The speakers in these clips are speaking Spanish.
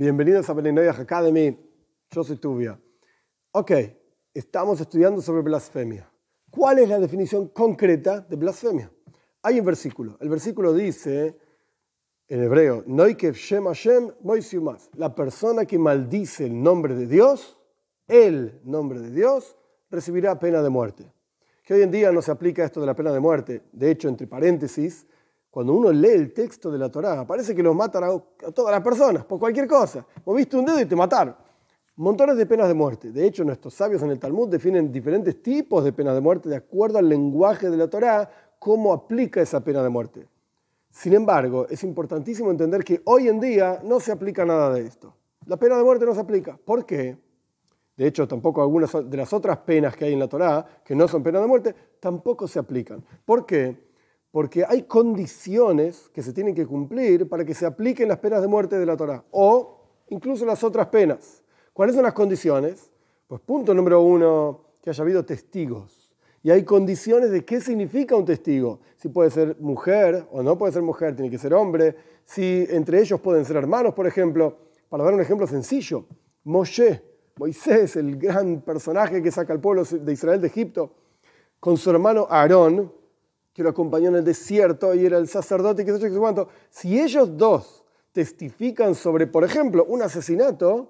Bienvenidos a Beninoyah Academy. Yo soy Tubia. Ok, estamos estudiando sobre blasfemia. ¿Cuál es la definición concreta de blasfemia? Hay un versículo. El versículo dice en hebreo: Noikev Shem Hashem La persona que maldice el nombre de Dios, el nombre de Dios, recibirá pena de muerte. Que hoy en día no se aplica esto de la pena de muerte. De hecho, entre paréntesis, cuando uno lee el texto de la Torá, parece que los matan a, todas las personas, por cualquier cosa. Moviste un dedo y te mataron. Montones de penas de muerte. De hecho, nuestros sabios en el Talmud definen diferentes tipos de penas de muerte de acuerdo al lenguaje de la Torá, cómo aplica esa pena de muerte. Sin embargo, es importantísimo entender que hoy en día no se aplica nada de esto. La pena de muerte no se aplica. ¿Por qué? De hecho, tampoco algunas de las otras penas que hay en la Torá, que no son penas de muerte, tampoco se aplican. ¿Por qué? Porque hay condiciones que se tienen que cumplir para que se apliquen las penas de muerte de la Torah o incluso las otras penas. ¿Cuáles son las condiciones? Pues punto número uno, que haya habido testigos. Y hay condiciones de qué significa un testigo. Si puede ser mujer o no puede ser mujer, tiene que ser hombre. Si entre ellos pueden ser hermanos, por ejemplo. Para dar un ejemplo sencillo, Moshe, Moisés, el gran personaje que saca al pueblo de Israel de Egipto, con su hermano Aarón, que lo acompañó en el desierto y era el sacerdote, que sé yo, cuánto. Si ellos dos testifican sobre, por ejemplo, un asesinato,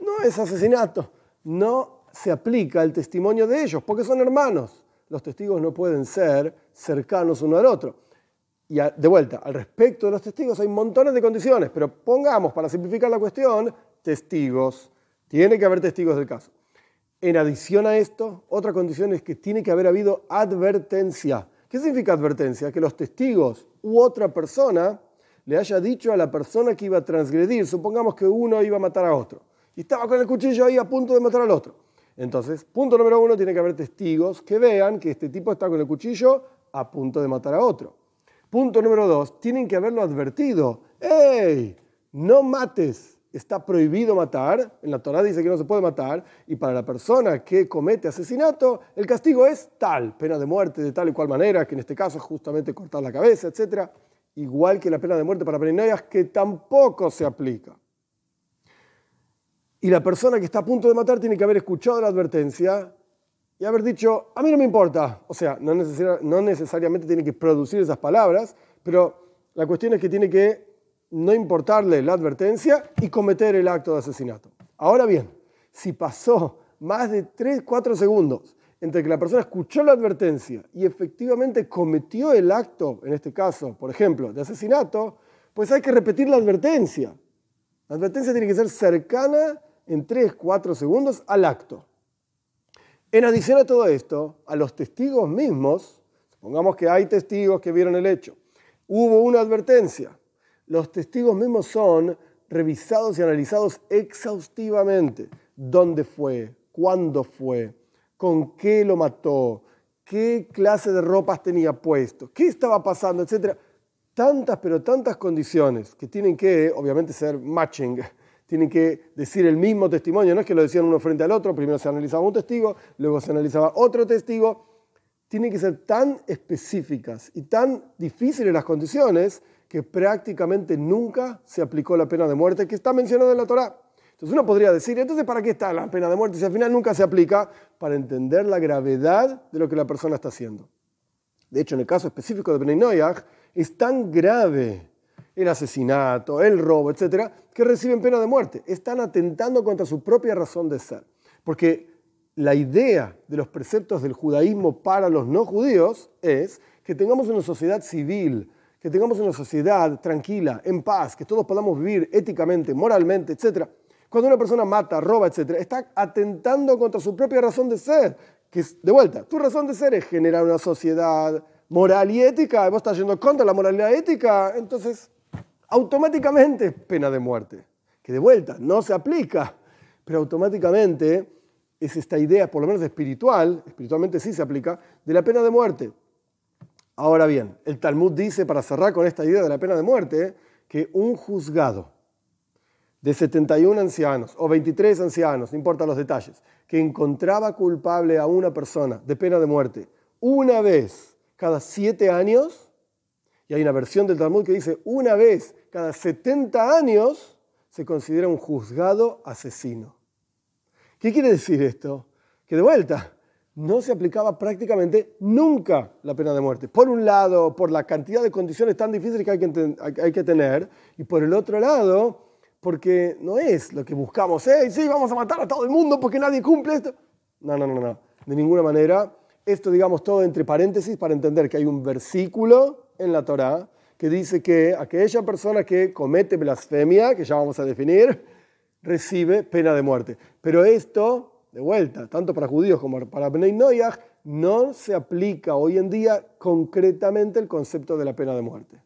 no es asesinato, no se aplica el testimonio de ellos, porque son hermanos. Los testigos no pueden ser cercanos uno al otro. Y de vuelta, al respecto de los testigos hay montones de condiciones, pero pongamos, para simplificar la cuestión, testigos. Tiene que haber testigos del caso. En adición a esto, otra condición es que tiene que haber habido advertencia. ¿Qué significa advertencia? Que los testigos u otra persona le haya dicho a la persona que iba a transgredir, supongamos que uno iba a matar a otro, y estaba con el cuchillo ahí a punto de matar al otro. Entonces, punto número uno, tiene que haber testigos que vean que este tipo está con el cuchillo a punto de matar a otro. Punto número dos, tienen que haberlo advertido. ¡Ey! No mates está prohibido matar, en la Torah dice que no se puede matar, y para la persona que comete asesinato, el castigo es tal, pena de muerte de tal y cual manera, que en este caso es justamente cortar la cabeza, etc. Igual que la pena de muerte para Perenayas, que tampoco se aplica. Y la persona que está a punto de matar tiene que haber escuchado la advertencia y haber dicho, a mí no me importa. O sea, no necesariamente tiene que producir esas palabras, pero la cuestión es que tiene que no importarle la advertencia y cometer el acto de asesinato. Ahora bien, si pasó más de 3, 4 segundos entre que la persona escuchó la advertencia y efectivamente cometió el acto, en este caso, por ejemplo, de asesinato, pues hay que repetir la advertencia. La advertencia tiene que ser cercana en 3, 4 segundos al acto. En adición a todo esto, a los testigos mismos, supongamos que hay testigos que vieron el hecho, hubo una advertencia, los testigos mismos son revisados y analizados exhaustivamente. ¿Dónde fue? ¿Cuándo fue? ¿Con qué lo mató? ¿Qué clase de ropas tenía puesto? ¿Qué estaba pasando? Etcétera. Tantas, pero tantas condiciones que tienen que, obviamente, ser matching. Tienen que decir el mismo testimonio. No es que lo decían uno frente al otro. Primero se analizaba un testigo, luego se analizaba otro testigo. Tienen que ser tan específicas y tan difíciles las condiciones que prácticamente nunca se aplicó la pena de muerte que está mencionada en la Torá. Entonces uno podría decir, entonces ¿para qué está la pena de muerte si al final nunca se aplica? Para entender la gravedad de lo que la persona está haciendo. De hecho, en el caso específico de Bnei es tan grave el asesinato, el robo, etcétera, que reciben pena de muerte. Están atentando contra su propia razón de ser. Porque la idea de los preceptos del judaísmo para los no judíos es que tengamos una sociedad civil, que tengamos una sociedad tranquila, en paz, que todos podamos vivir éticamente, moralmente, etc. Cuando una persona mata, roba, etc., está atentando contra su propia razón de ser, que es, de vuelta, tu razón de ser es generar una sociedad moral y ética, y vos estás yendo contra la moralidad ética, entonces automáticamente pena de muerte, que de vuelta no se aplica, pero automáticamente es esta idea, por lo menos espiritual, espiritualmente sí se aplica, de la pena de muerte. Ahora bien, el Talmud dice, para cerrar con esta idea de la pena de muerte, que un juzgado de 71 ancianos o 23 ancianos, no importa los detalles, que encontraba culpable a una persona de pena de muerte una vez cada siete años, y hay una versión del Talmud que dice una vez cada 70 años, se considera un juzgado asesino. ¿Qué quiere decir esto? Que de vuelta, no se aplicaba prácticamente nunca la pena de muerte. Por un lado, por la cantidad de condiciones tan difíciles que hay que, tener, y por el otro lado, porque no es lo que buscamos, ¿eh? Sí, vamos a matar a todo el mundo porque nadie cumple esto. No, no, no, no, de ninguna manera. Esto, digamos, todo entre paréntesis para entender que hay un versículo en la Torá que dice que aquella persona que comete blasfemia, que ya vamos a definir, recibe pena de muerte. Pero esto de vuelta, tanto para judíos como para Bnei Noyach, no se aplica hoy en día concretamente el concepto de la pena de muerte.